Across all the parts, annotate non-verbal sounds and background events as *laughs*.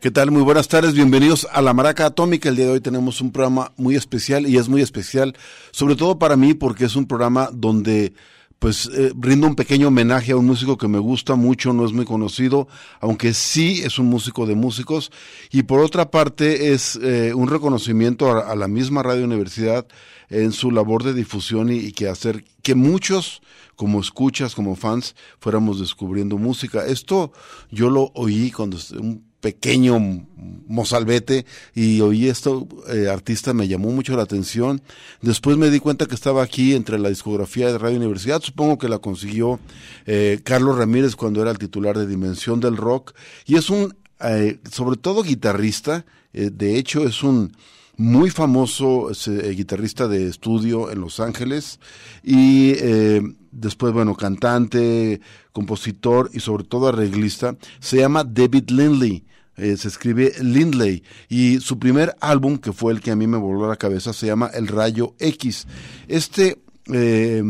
¿Qué tal? Muy buenas tardes, bienvenidos a La Maraca Atómica. El día de hoy tenemos un programa muy especial y es muy especial, sobre todo para mí, porque es un programa donde pues eh, rindo un pequeño homenaje a un músico que me gusta mucho, no es muy conocido, aunque sí es un músico de músicos, y por otra parte es eh, un reconocimiento a, la misma Radio Universidad en su labor de difusión y, y, que hacer que muchos, como escuchas, como fans, fuéramos descubriendo música. Esto yo lo oí cuando un pequeño mozalbete y oí esto, eh, artista me llamó mucho la atención. Después me di cuenta que estaba aquí entre la discografía de Radio Universidad, supongo que la consiguió eh, Carlos Ramírez cuando era el titular de Dimensión del Rock y es un, eh, sobre todo guitarrista, de hecho es un muy famoso guitarrista de estudio en Los Ángeles y después, bueno, cantante, compositor y sobre todo arreglista, se llama David Lindley. Eh, se escribe Lindley y su primer álbum, que fue el que a mí me voló a la cabeza, se llama El Rayo X. Este eh,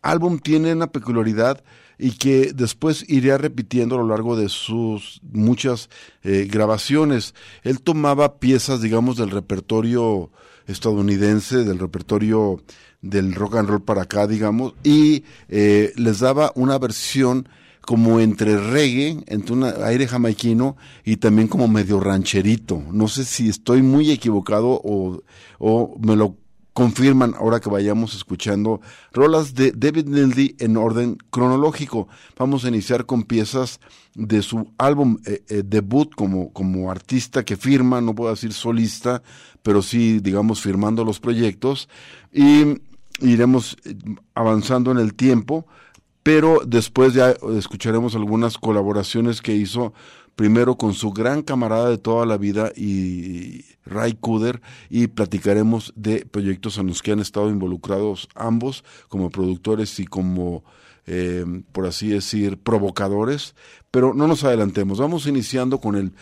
álbum tiene una peculiaridad y que después iría repitiendo a lo largo de sus muchas eh, grabaciones. Él tomaba piezas, digamos, del repertorio estadounidense, del repertorio del rock and roll para acá, digamos, y les daba una versión como entre reggae, entre un aire jamaiquino y también como medio rancherito. No sé si estoy muy equivocado o, o me lo confirman ahora que vayamos escuchando rolas de David Nildy en orden cronológico. Vamos a iniciar con piezas de su álbum eh, eh, debut como, como artista que firma, no puedo decir solista, pero sí, digamos, firmando los proyectos. Y iremos eh, avanzando en el tiempo pero después ya escucharemos algunas colaboraciones que hizo primero con su gran camarada de toda la vida y Ray Kuder y platicaremos de proyectos en los que han estado involucrados ambos como productores y como eh, por así decir provocadores. Pero no nos adelantemos vamos iniciando con el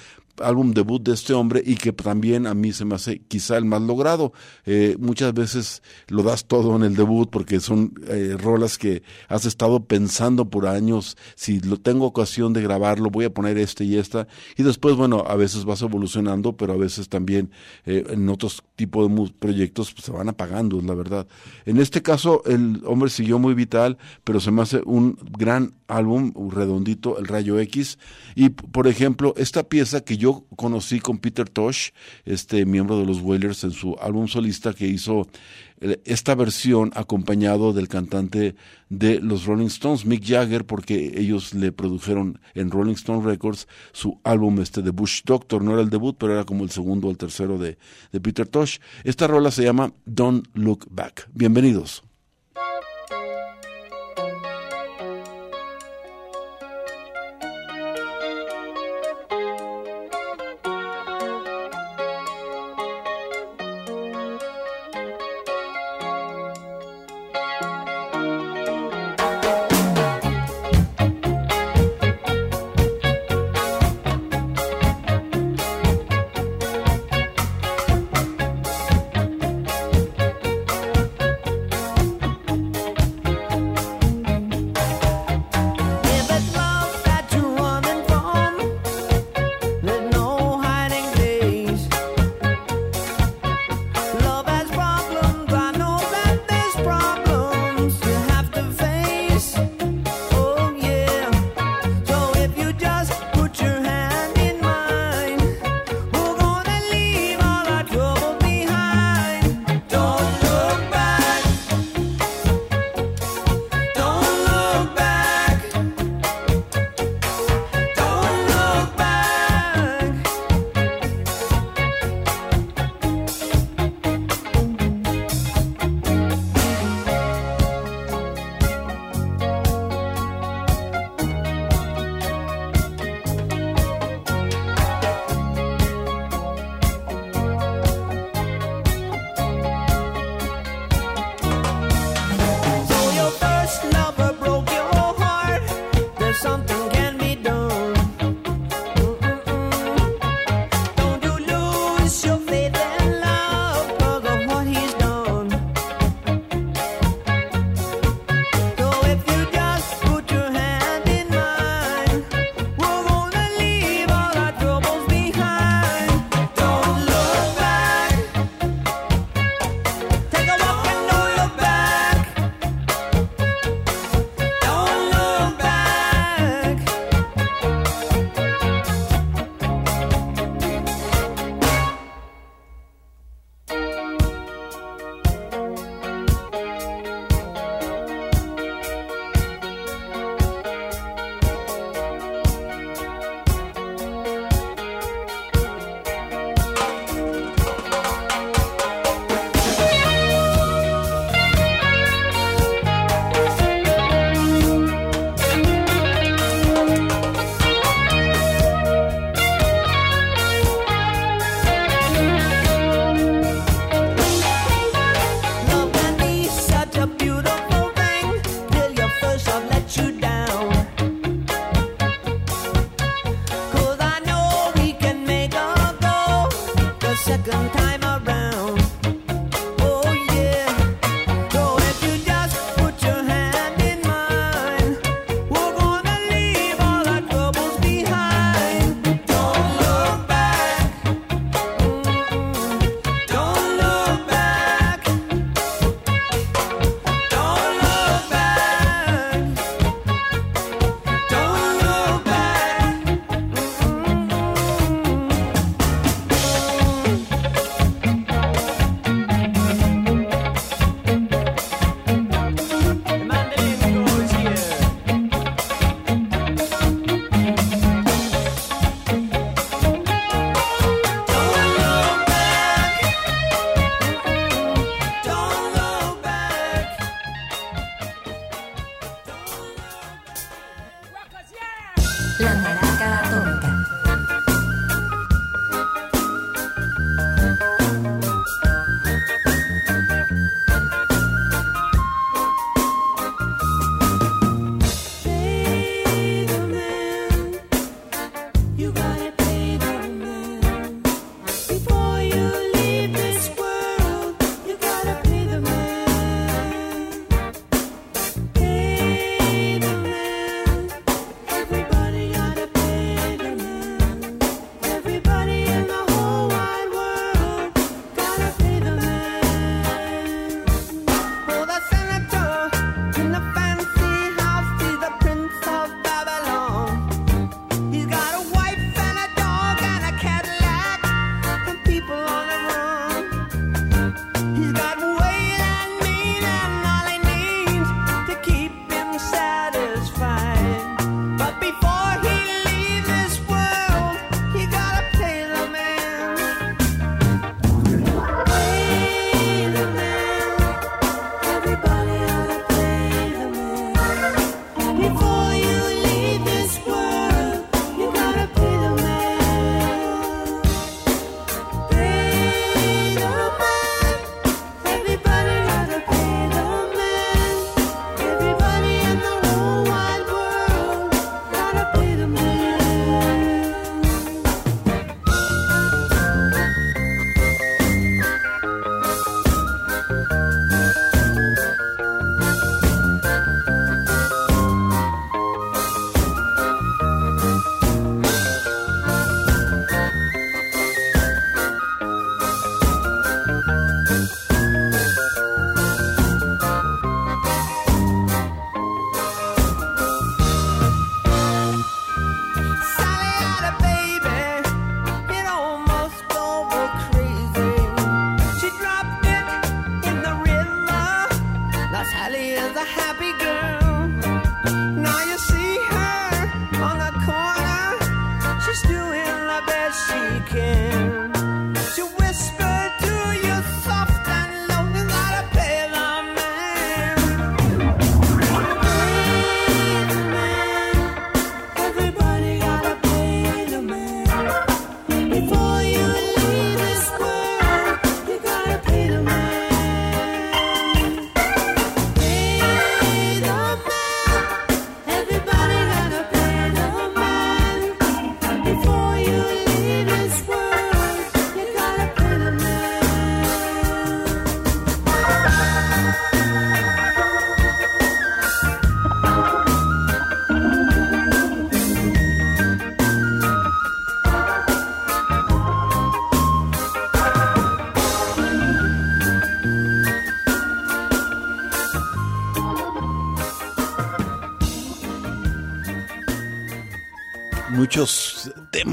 álbum debut de este hombre y que también a mí se me hace quizá el más logrado. Eh, muchas veces lo das todo en el debut porque son eh, rolas que has estado pensando por años, si lo tengo ocasión de grabarlo, voy a poner este y esta, y después, bueno, a veces vas evolucionando, pero a veces también eh, en otros tipos de proyectos pues, se van apagando, es la verdad. En este caso, el hombre siguió muy vital, pero se me hace un gran álbum, redondito, El Rayo X, y por ejemplo, esta pieza que yo conocí con Peter Tosh, este miembro de los Wailers, en su álbum solista que hizo eh, esta versión acompañado del cantante de los Rolling Stones, Mick Jagger, porque ellos le produjeron en Rolling Stone Records su álbum este de Bush Doctor, no era el debut, pero era como el segundo o el tercero de, de Peter Tosh. Esta rola se llama Don't Look Back. Bienvenidos.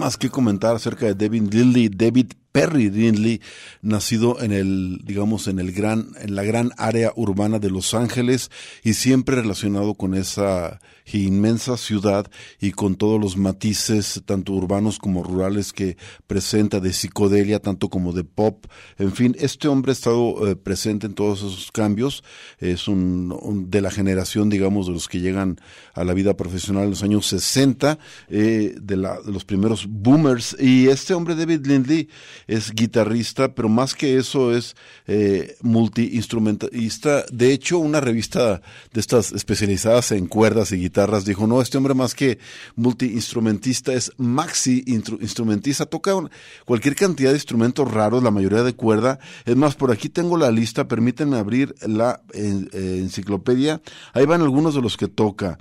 Temas que comentar acerca de David Lindley, David Perry Lindley, nacido en el, digamos, en el gran, en la gran área urbana de Los Ángeles y siempre relacionado con esa inmensa ciudad y con todos los matices, tanto urbanos como rurales, que presenta de psicodelia, tanto como de pop. En fin, este hombre ha estado eh, presente en todos esos cambios. Es un, de la generación, digamos, de los que llegan a la vida profesional en los años 60, eh, de, la, los primeros boomers. Y este hombre, David Lindley, es guitarrista, pero más que eso es eh, multi-instrumentista. De hecho, una revista de estas especializadas en cuerdas y guitarras dijo, no, este hombre más que multi-instrumentista es maxi-instrumentista, toca cualquier cantidad de instrumentos raros, la mayoría de cuerda. Es más, por aquí tengo la lista, permítanme abrir la eh, enciclopedia. Ahí van algunos de los que toca.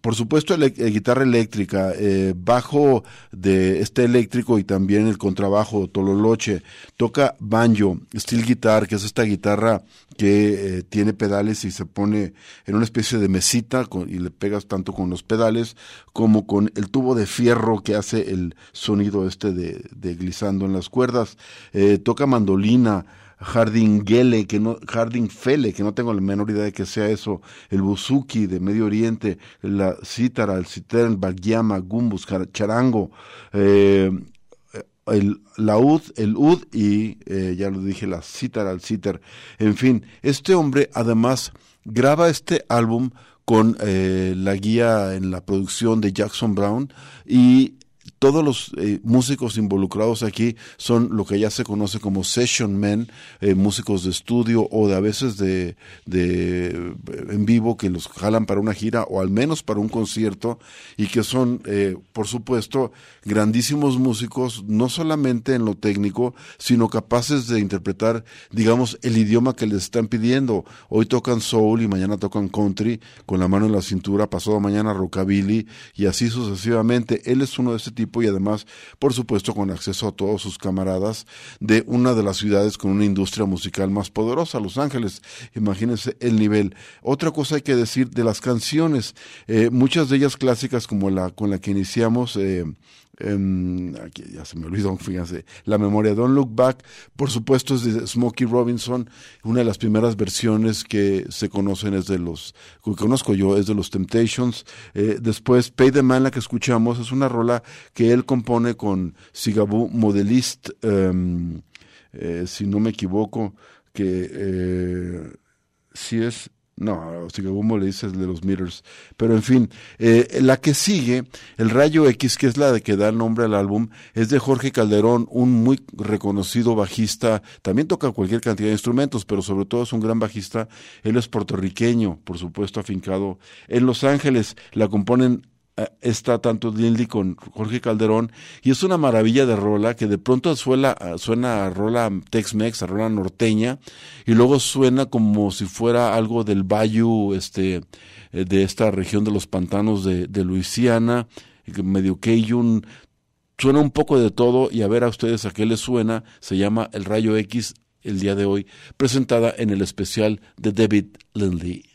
Por supuesto, la guitarra eléctrica, eh, bajo de este eléctrico y también el contrabajo, tololoche. Toca banjo, steel guitar, que es esta guitarra que eh, tiene pedales y se pone en una especie de mesita y le pegas tanto con los pedales como con el tubo de fierro que hace el sonido este de, de glissando en las cuerdas. Eh, toca mandolina, Gele, que no, Fele, que no tengo la menor idea de que sea eso, el buzuki de Medio Oriente, la cítara, el citern, bagyama, gumbus, charango, eh, el laúd, el ud y eh, ya lo dije, la cítara, el citer. En fin, este hombre además graba este álbum con eh, la guía en la producción de Jackson Brown y todos los eh, músicos involucrados aquí son lo que ya se conoce como session men, eh, músicos de estudio o de a veces de, de, en vivo que los jalan para una gira o al menos para un concierto y que son, eh, por supuesto, grandísimos músicos, no solamente en lo técnico, sino capaces de interpretar, digamos, el idioma que les están pidiendo. Hoy tocan soul y mañana tocan country con la mano en la cintura, pasado mañana rockabilly y así sucesivamente. Él es uno de ese tipo y además, por supuesto, con acceso a todos sus camaradas de una de las ciudades con una industria musical más poderosa, Los Ángeles. Imagínense el nivel. Otra cosa hay que decir de las canciones, eh, muchas de ellas clásicas como la con la que iniciamos. Eh, aquí ya se me olvidó, *laughs* fíjense, la memoria Don't Look Back, por supuesto es de Smokey Robinson, una de las primeras versiones que se conocen es de los, que conozco yo, es de los Temptations, eh, después Pay the Man, la que escuchamos, es una rola que él compone con Sigaboo Modelist, em, eh, si no me equivoco, que eh, si es no, como le dices de los meters. Pero en fin, eh, la que sigue, el Rayo X, que es la de que da el nombre al álbum, es de Jorge Calderón, un muy reconocido bajista. También toca cualquier cantidad de instrumentos, pero sobre todo es un gran bajista. Él es puertorriqueño, por supuesto, afincado en Los Ángeles. La componen está tanto Lindy con Jorge Calderón y es una maravilla de rola que de pronto suena, suena a rola Tex-Mex, a rola norteña y luego suena como si fuera algo del bayou este, eh, de esta región de los pantanos de, de Luisiana, medio Cajun, suena un poco de todo y a ver a ustedes a qué les suena, se llama El Rayo X el día de hoy, presentada en el especial de David Lindley.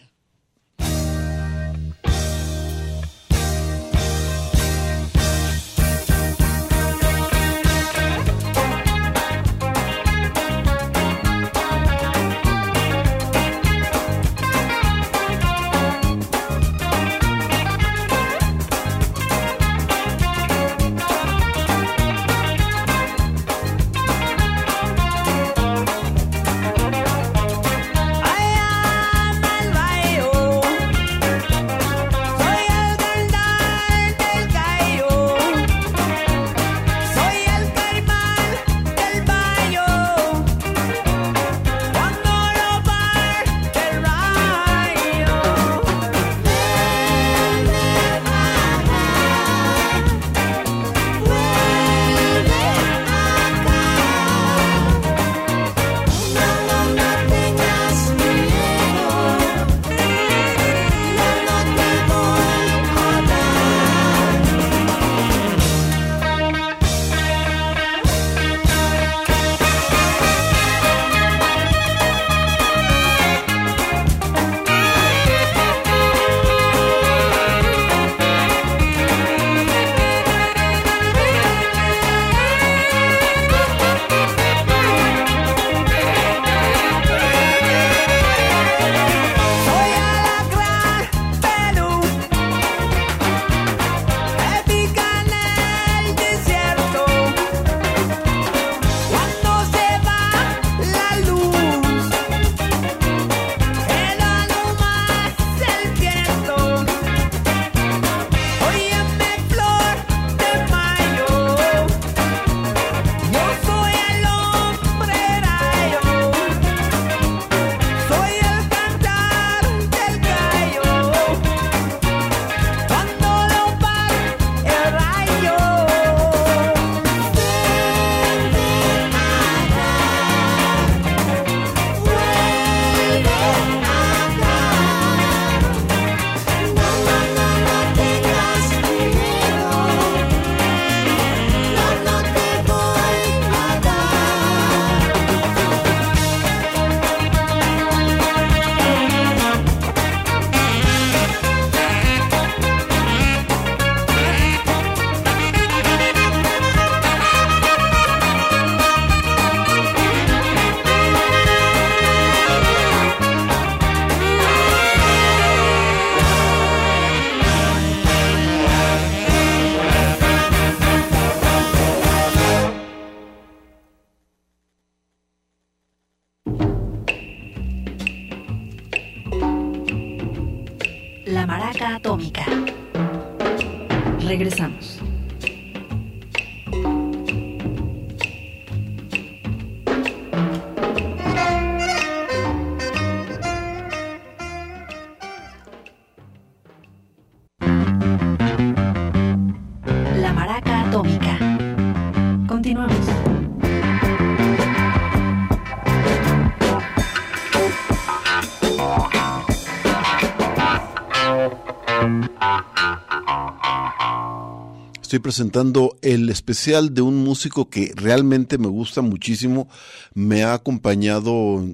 Presentando el especial de un músico que realmente me gusta muchísimo. Me ha acompañado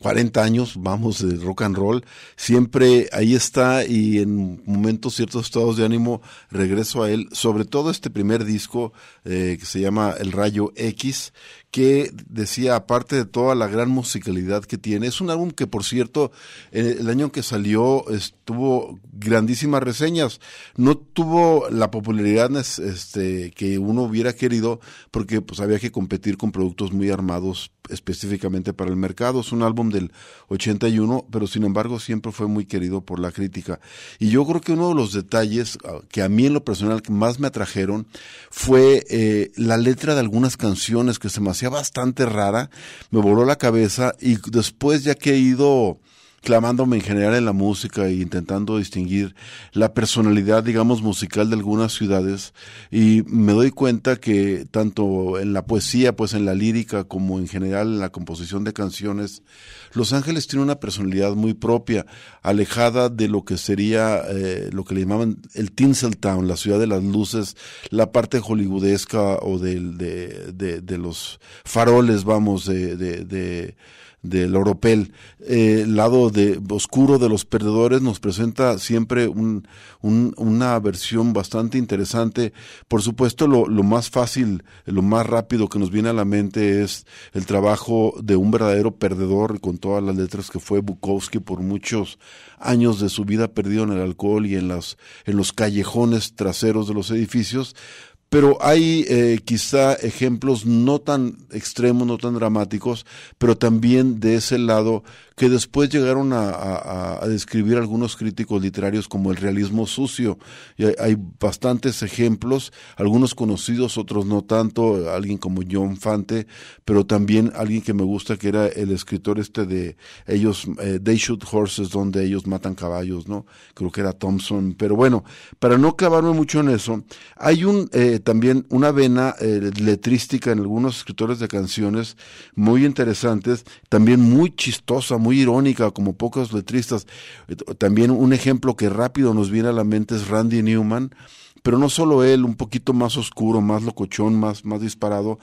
40 años, vamos, de rock and roll. Siempre ahí está y en momentos, ciertos estados de ánimo, regreso a él. Sobre todo este primer disco eh, que se llama El Rayo X, que decía, aparte de toda la gran musicalidad que tiene, es un álbum que, por cierto, el año que salió tuvo grandísimas reseñas. No tuvo la popularidad este, que uno hubiera querido porque pues había que competir con productos muy armados específicamente para el mercado. Es un álbum del 81, pero sin embargo siempre fue muy querido por la crítica. Y yo creo que uno de los detalles ah, que a mí en lo personal más me atrajeron fue eh, la letra de algunas canciones que se me hacía bastante rara, me voló la cabeza y después ya que he ido clamándome en general en la música e intentando distinguir la personalidad, digamos, musical de algunas ciudades y me doy cuenta que tanto en la poesía, pues en la lírica, como en general en la composición de canciones, Los Ángeles tiene una personalidad muy propia, alejada de lo que sería eh, lo que le llamaban el Tinseltown, la ciudad de las luces, la parte hollywoodesca o de, de, de los faroles, vamos, de, de del Oropel. Eh, el lado de, oscuro de los perdedores nos presenta siempre un, una versión bastante interesante. Por supuesto, lo, lo, más fácil, lo más rápido que nos viene a la mente es el trabajo de un verdadero perdedor, con todas las letras que fue Bukowski por muchos años de su vida perdido en el alcohol y en, las, en los callejones traseros de los edificios, pero hay eh, quizá ejemplos no tan extremos, no tan dramáticos, pero también de ese lado que después llegaron a, describir algunos críticos literarios como el realismo sucio. Y hay, bastantes ejemplos, algunos conocidos, otros no tanto, alguien como John Fante, pero también alguien que me gusta que era el escritor este de ellos, eh, They Shoot Horses, donde ellos matan caballos, ¿no? Creo que era Thompson. Pero bueno, para no clavarme mucho en eso, hay un eh, también una vena eh, letrística en algunos escritores de canciones muy interesantes, también muy chistosa, muy irónica, como pocos letristas. También un ejemplo que rápido nos viene a la mente es Randy Newman, pero no solo él, un poquito más oscuro, más locochón, más, más disparado,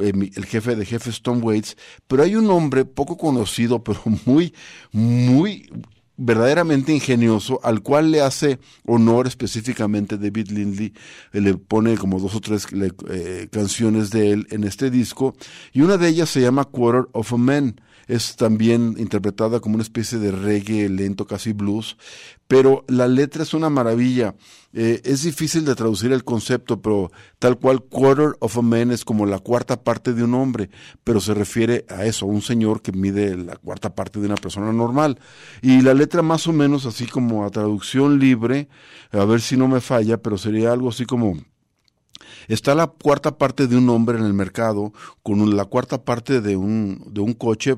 eh, el jefe de jefes Tom Waits, pero hay un hombre poco conocido, *laughs* pero muy, muy verdaderamente ingenioso, al cual le hace honor específicamente David Lindley, le pone como dos o tres eh, canciones de él en este disco, y una de ellas se llama Quarter of a Man, es también interpretada como una especie de reggae lento, casi blues, pero la letra es una maravilla. Eh, es difícil de traducir el concepto, pero tal cual quarter of a man es como la cuarta parte de un hombre, pero se refiere a eso, a un señor que mide la cuarta parte de una persona normal. Y la letra más o menos así como a traducción libre, a ver si no me falla, pero sería algo así como Está la cuarta parte de un hombre en el mercado con la cuarta parte de un, de un coche,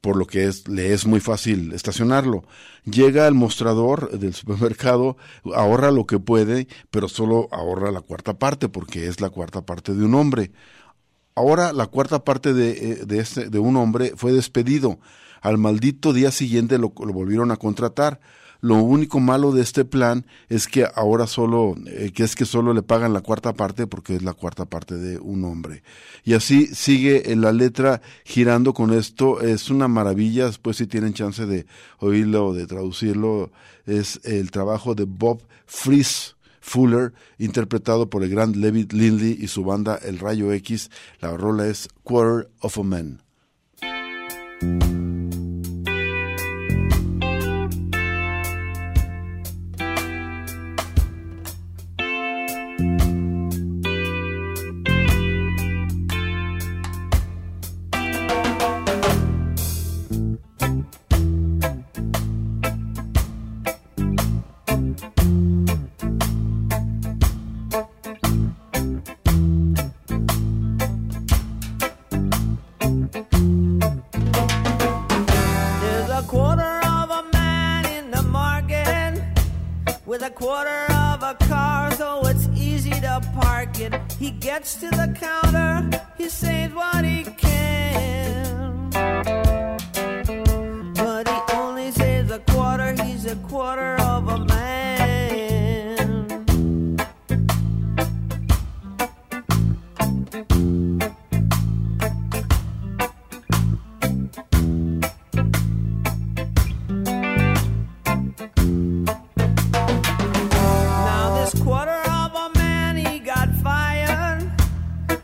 por lo que le es muy fácil estacionarlo. Llega al mostrador del supermercado, ahorra lo que puede, pero solo ahorra la cuarta parte porque es la cuarta parte de un hombre. Ahora la cuarta parte de, eh, de, este, de un hombre fue despedido. Al maldito día siguiente lo volvieron a contratar lo único malo de este plan es que ahora solo, eh, que es que solo le pagan la cuarta parte porque es la cuarta parte de un hombre. Y así sigue la letra girando con esto. Es una maravilla. Después si tienen chance de oírlo o de traducirlo, es el trabajo de Bob Fries. Fuller, interpretado por el gran David Lindley y su banda El Rayo X. La rola es Quarter of a Man.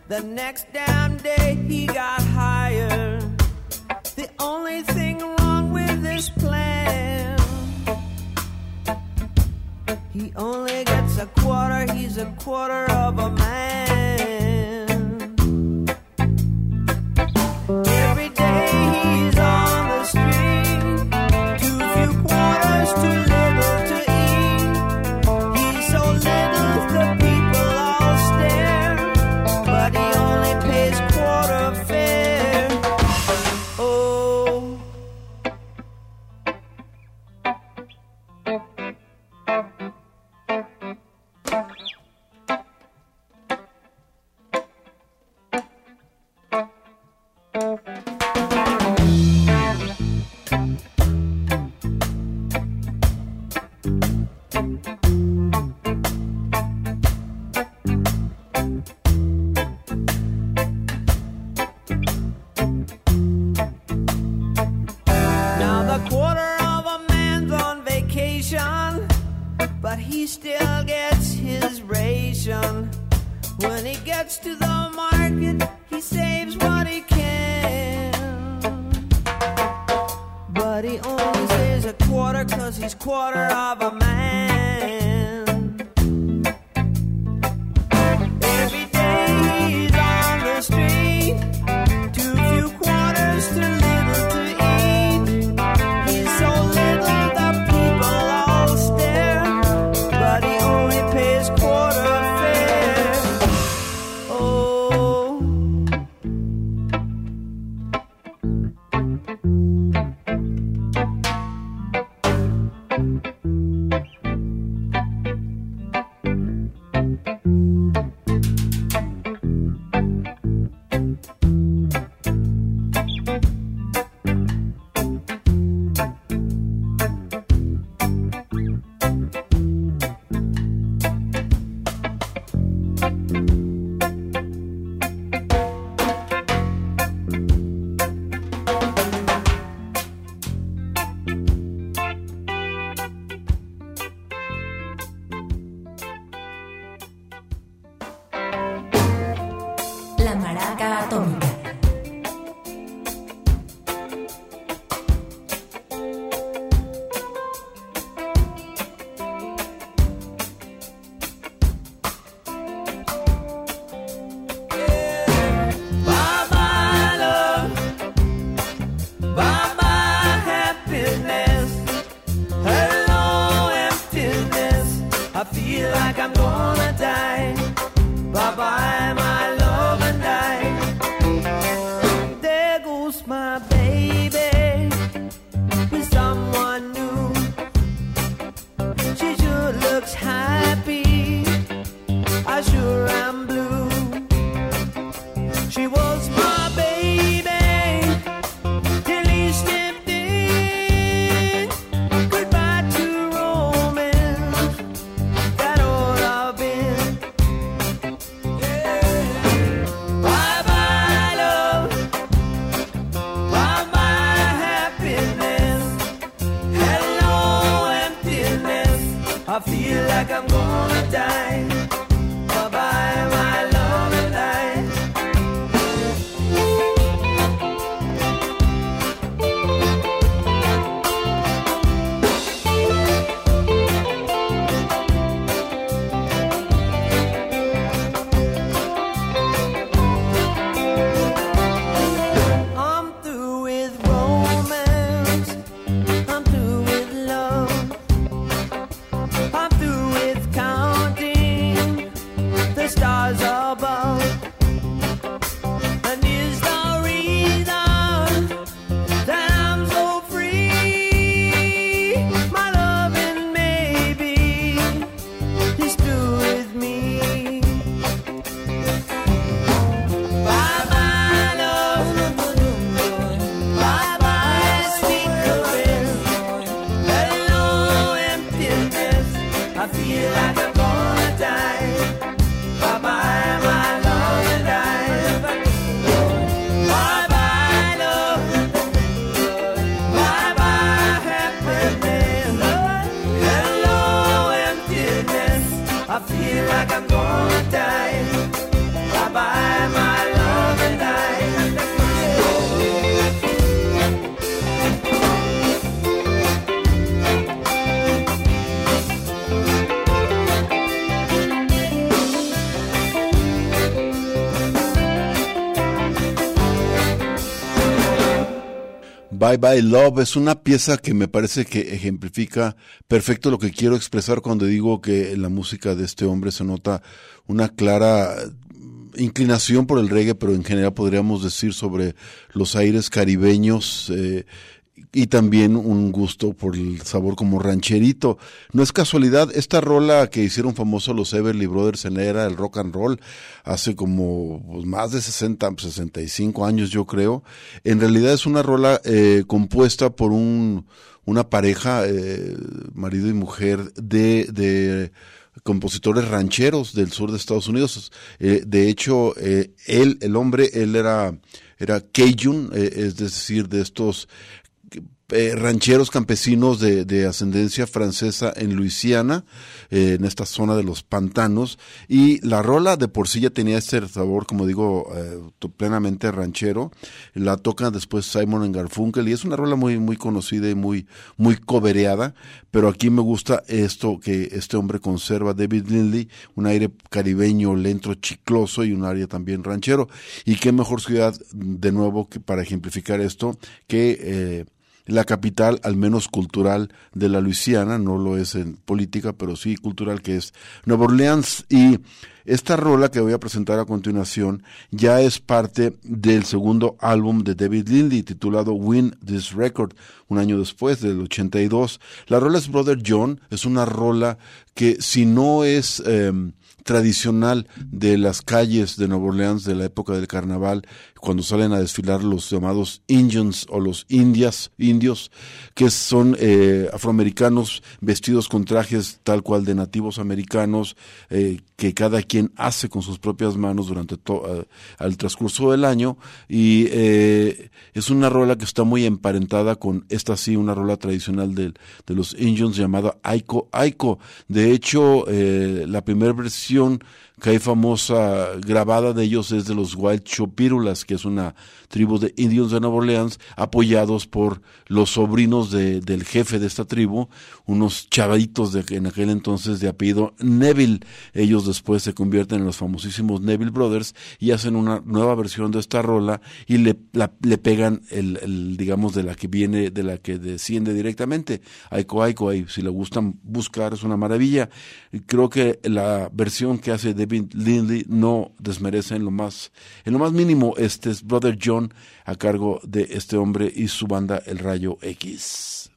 The next damn day he got hired. The only thing wrong with this plan, he only gets a quarter, he's a quarter of a man. feel like I'm gonna die. Bye Bye Love es una pieza que me parece que ejemplifica perfecto lo que quiero expresar cuando digo que en la música de este hombre se nota una clara inclinación por el reggae, pero en general podríamos decir sobre los aires caribeños eh, y también un gusto por el sabor como rancherito. No es casualidad, esta rola que hicieron famosos los Everly Brothers en era del rock and roll hace como pues, más de 60, 65 años yo creo, en realidad es una rola eh, compuesta por un, una pareja, eh, marido y mujer, de, de compositores rancheros del sur de Estados Unidos. Eh, de hecho, él, el hombre, él era, era Cajun, es decir, de estos eh, rancheros campesinos de, de, ascendencia francesa en Luisiana, eh, en esta zona de los pantanos, y la rola de por sí ya tenía este sabor, como digo, eh, plenamente ranchero, la toca después Simon en Garfunkel, y es una rola muy, muy conocida y muy, muy cobereada, pero aquí me gusta esto que este hombre conserva, David Lindley, un aire caribeño, lento, chicloso y un área también ranchero, y qué mejor ciudad, de nuevo, que para ejemplificar esto, que la capital, al menos cultural, de la Luisiana, no lo es en política, pero sí cultural, que es Nueva Orleans. Y esta rola que voy a presentar a continuación ya es parte del segundo álbum de David Lindley, titulado Win This Record, un año después, del 82. La rola es Brother John, es una rola que si no es... Eh, tradicional de las calles de Nueva Orleans de la época del carnaval, cuando salen a desfilar los llamados Indians o los indias, indios, que son eh, afroamericanos vestidos con trajes tal cual de nativos americanos, eh, que cada quien hace con sus propias manos durante todo el transcurso del año, y eh, es una rola que está muy emparentada con esta sí, una rola tradicional de, de los Indians llamada Aiko Aiko. De hecho, la primera versión Constitución que hay famosa grabada de ellos es de los Wild Chopirulas, que es una tribu de indios de Nueva Orleans, apoyados por los sobrinos de, del jefe de esta tribu, unos chavaditos de en aquel entonces de apellido Neville. Ellos después se convierten en los famosísimos Neville Brothers y hacen una nueva versión de esta rola y le, le pegan el, digamos, de la que viene, de la que desciende directamente. Aiko Aiko, si le gustan buscar, es una maravilla. Creo que la versión que hace Lindley no desmerece en lo más, en lo más mínimo este es Brother John a cargo de este hombre y su banda El Rayo X.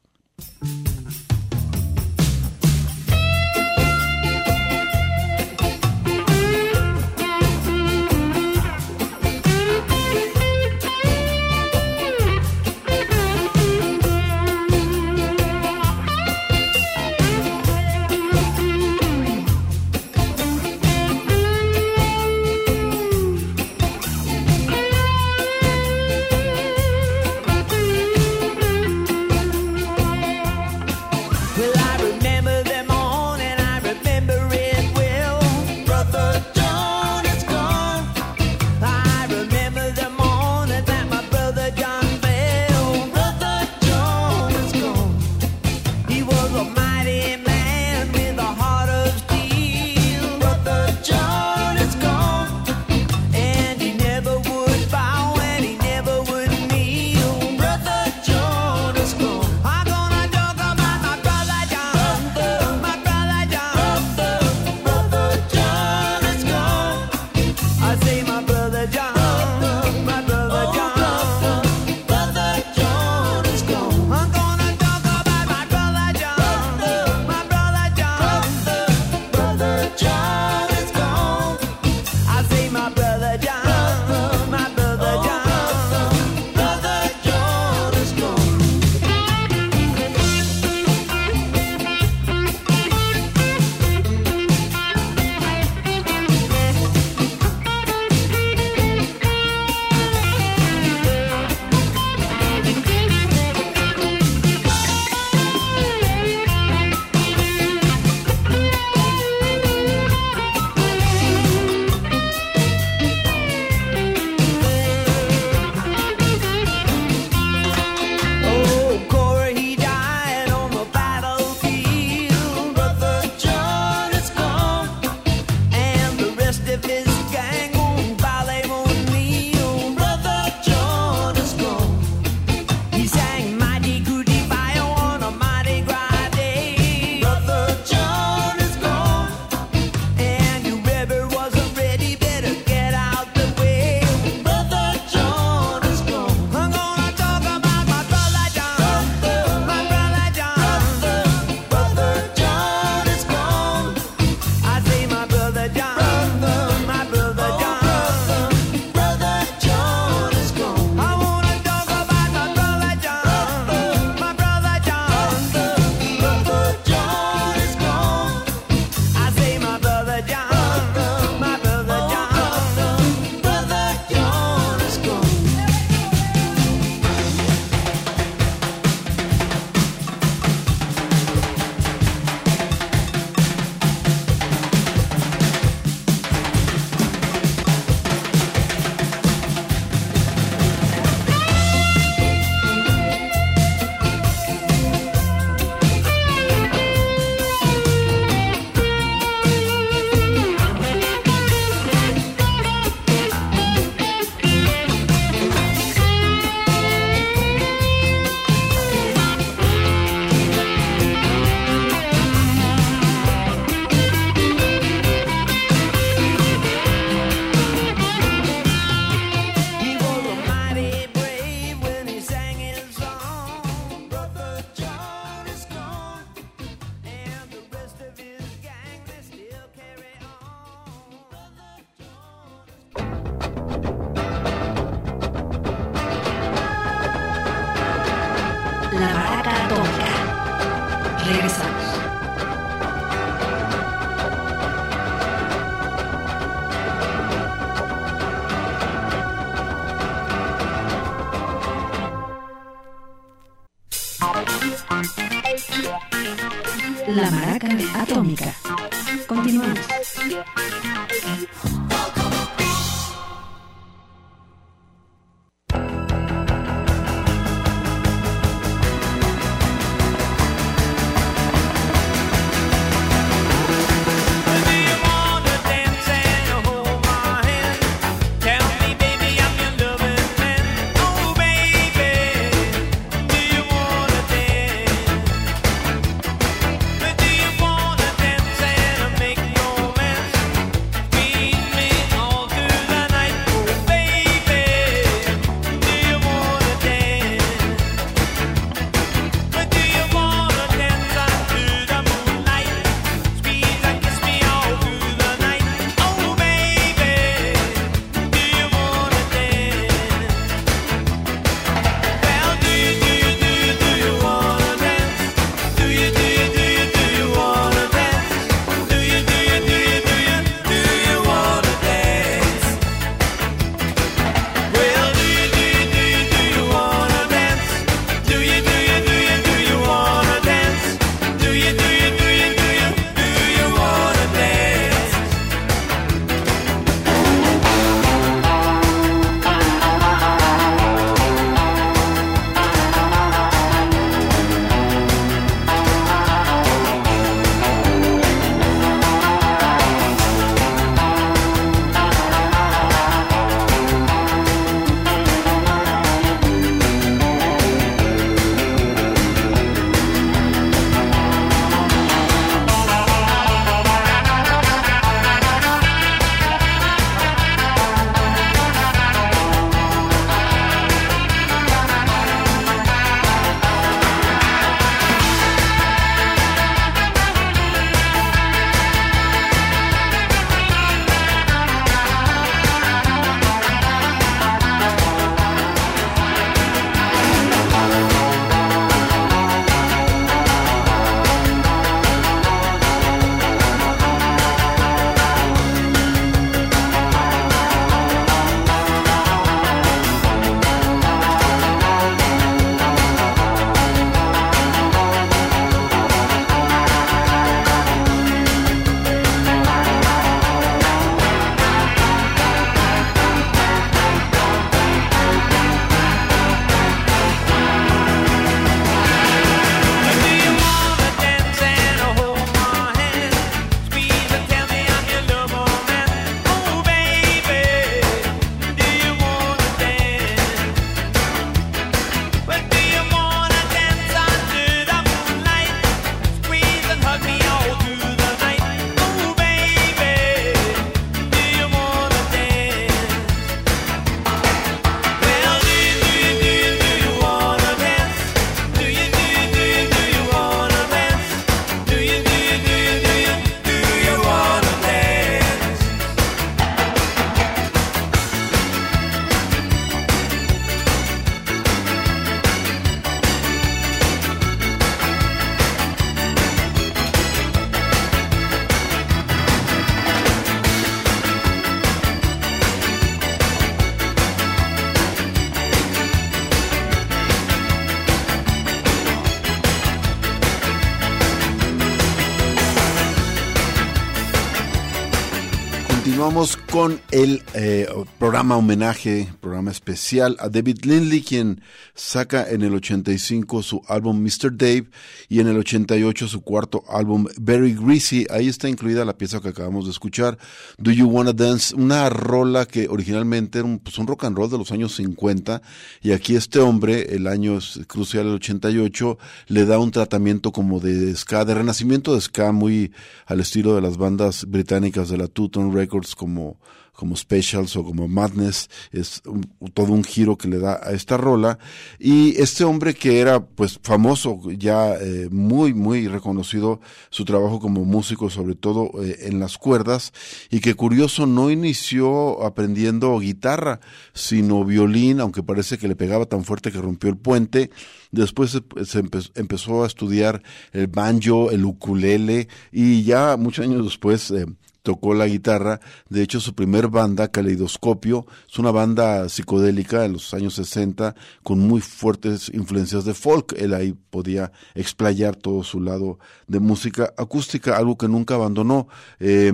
programa homenaje, programa especial a David Lindley, quien saca en el 85 su álbum Mr. Dave y en el 88 su cuarto álbum Very Greasy. Ahí está incluida la pieza que acabamos de escuchar, Do You Wanna Dance, una rola que originalmente era un, pues, un rock and roll de los años 50 y aquí este hombre, el año es crucial, el 88, le da un tratamiento como de ska, de renacimiento de ska muy al estilo de las bandas británicas de la Two Tone Records como como Specials o como Madness, es un- todo un giro que le da a esta rola. Y este hombre que era pues famoso, ya eh, muy, muy reconocido su trabajo como músico, sobre todo eh, en las cuerdas, y que curioso no inició aprendiendo guitarra, sino violín, aunque parece que le pegaba tan fuerte que rompió el puente. Después se, se empe- empezó a estudiar el banjo, el ukulele, y ya muchos años después eh, tocó la guitarra. De hecho, su primer banda, Caleidoscopio, es una banda psicodélica en los años 60 con muy fuertes influencias de folk. Él ahí podía explayar todo su lado de música acústica, algo que nunca abandonó. Eh,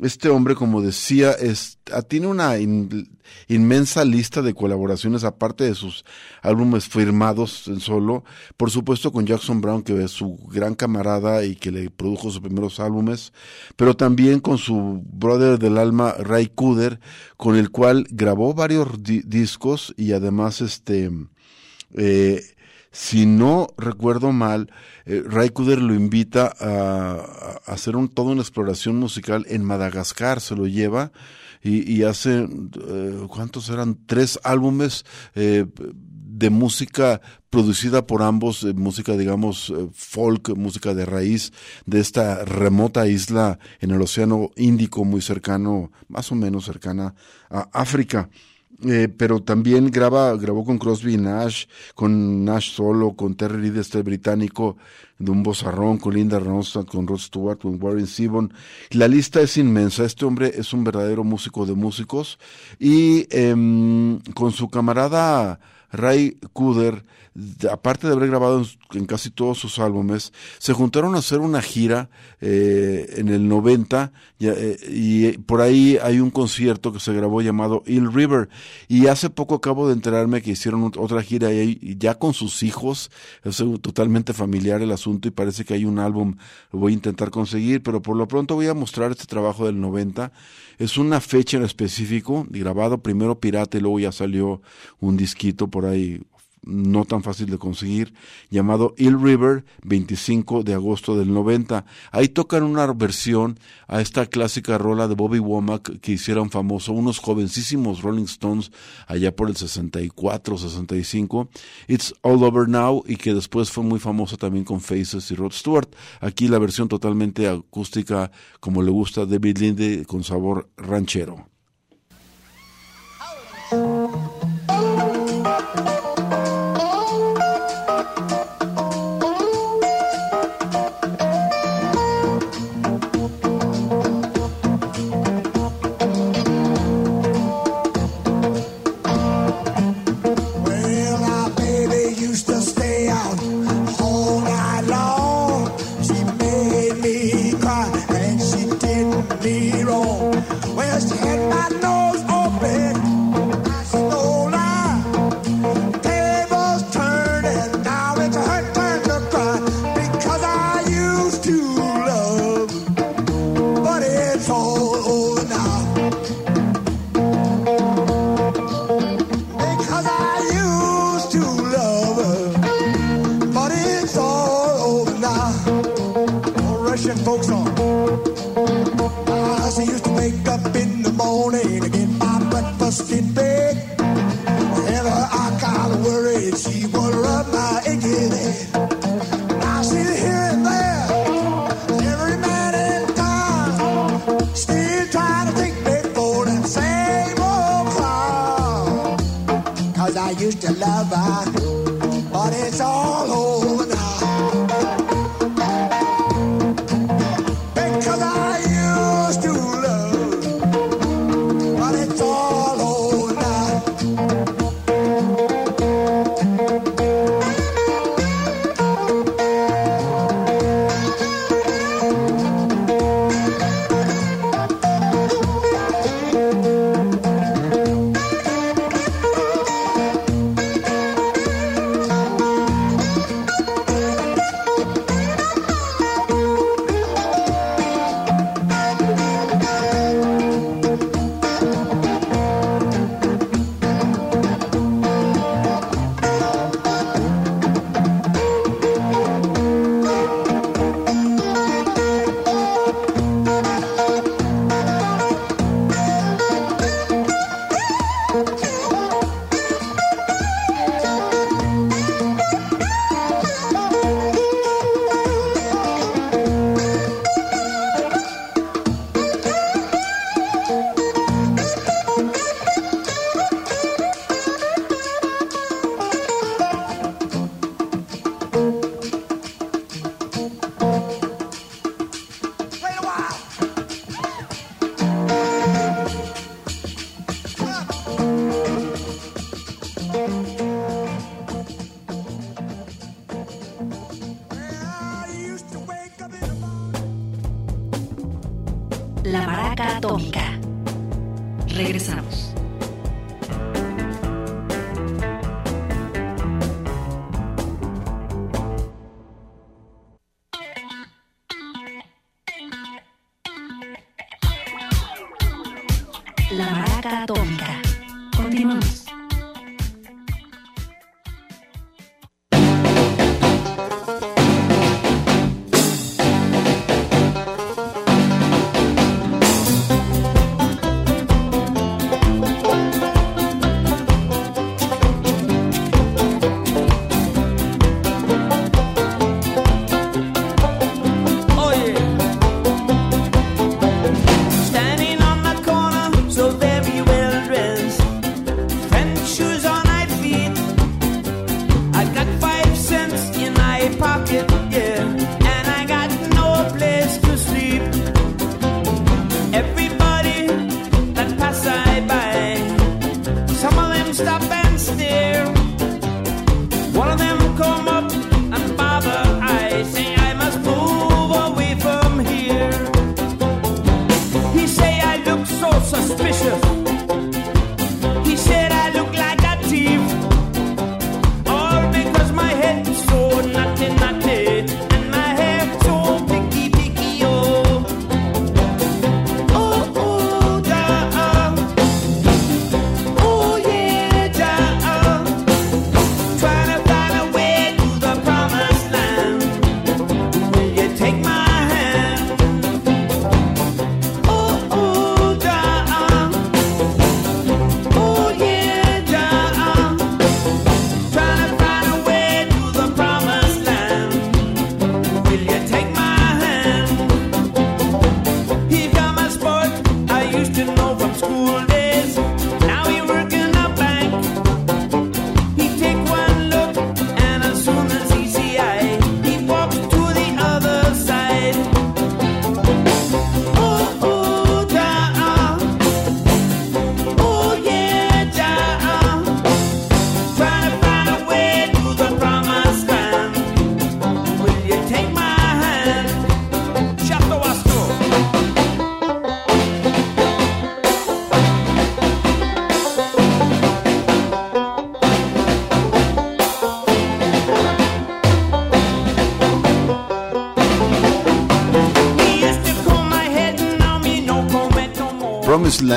este hombre, como decía, es, ah, tiene una in- inmensa lista de colaboraciones, aparte de sus álbumes firmados en solo, por supuesto con Jackson Brown, que es su gran camarada y que le produjo sus primeros álbumes, pero también con su brother del alma, Ray Cooder, con el cual grabó varios di- discos y además este... Eh, si no recuerdo mal, eh, Ray Cooder lo invita a, hacer un, toda una exploración musical en Madagascar, se lo lleva y, y hace, eh, ¿cuántos eran? Tres álbumes eh, de música producida por ambos, eh, música digamos eh, folk, música de raíz de esta remota isla en el Océano Índico muy cercano, más o menos cercana a África. Eh, pero también graba, grabó con Crosby Nash, con Nash solo, con Terry Reid, este británico de un bozarrón, con Linda Ronstadt, con Rod Stewart, con Warren Zevon. La lista es inmensa. Este hombre es un verdadero músico de músicos y em, con su camarada Ray Cooder, de- aparte de haber grabado en, casi todos sus álbumes, se juntaron a hacer una gira eh, en el 90 ya, eh, y eh, por ahí hay un concierto que se grabó llamado Eel River y hace poco acabo de enterarme que hicieron ot- otra gira y, ya con sus hijos, es totalmente familiar el asunto y parece que hay un álbum, lo voy a intentar conseguir, pero por lo pronto voy a mostrar este trabajo del 90. Es una fecha en específico, grabado primero pirata y luego ya salió un disquito por ahí no tan fácil de conseguir, llamado Eel River, 25 de agosto del 90. Ahí tocan una versión a esta clásica rola de Bobby Womack que hicieron famoso unos jovencísimos Rolling Stones allá por el 64, 65, It's All Over Now, y que después fue muy famosa también con Faces y Rod Stewart. Aquí la versión totalmente acústica, como le gusta David Linde, con sabor ranchero.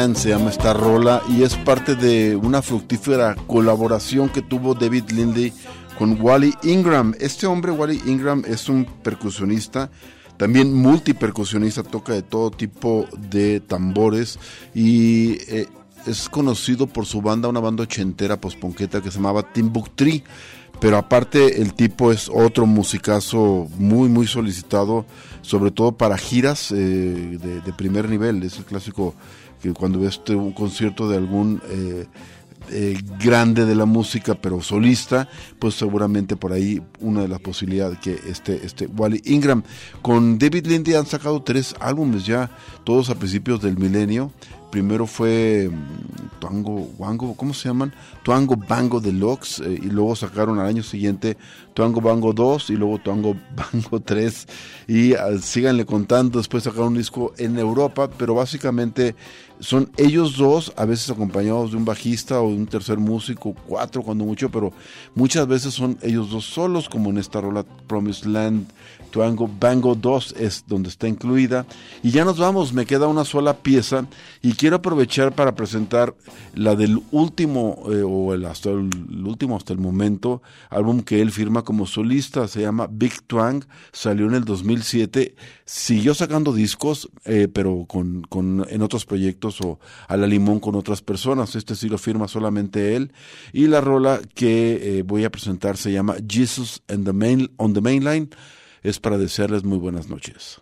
Se llama esta rola y es parte de una fructífera colaboración que tuvo David Lindley con Wally Ingram. Este hombre, Wally Ingram, es un percusionista, también multipercusionista, toca de todo tipo de tambores y eh, es conocido por su banda, una banda ochentera posponqueta que se llamaba Timbuktu. Pero aparte el tipo es otro musicazo muy muy solicitado, sobre todo para giras eh, de, de primer nivel. Es el clásico que cuando ves este, un concierto de algún eh, eh, grande de la música, pero solista, pues seguramente por ahí una de las posibilidades que este, este Wally Ingram. Con David Lindy han sacado tres álbumes ya, todos a principios del milenio. Primero fue mm, Tuango, Wango, ¿cómo se llaman? Tuango Bango Deluxe, eh, y luego sacaron al año siguiente Tuango Bango 2 y luego Tuango *laughs* Bango 3. Y ah, síganle contando, después sacaron un disco en Europa, pero básicamente son ellos dos, a veces acompañados de un bajista o de un tercer músico, cuatro cuando mucho, pero muchas veces son ellos dos solos, como en esta rola Promised Land. Tuango Bango 2 es donde está incluida. Y ya nos vamos, me queda una sola pieza y quiero aprovechar para presentar la del último, eh, o el, hasta el, el último hasta el momento, álbum que él firma como solista, se llama Big Twang, salió en el 2007, siguió sacando discos, eh, pero con, con, en otros proyectos o a la limón con otras personas, este sí lo firma solamente él. Y la rola que eh, voy a presentar se llama Jesus and the main, on the Mainline es para desearles muy buenas noches.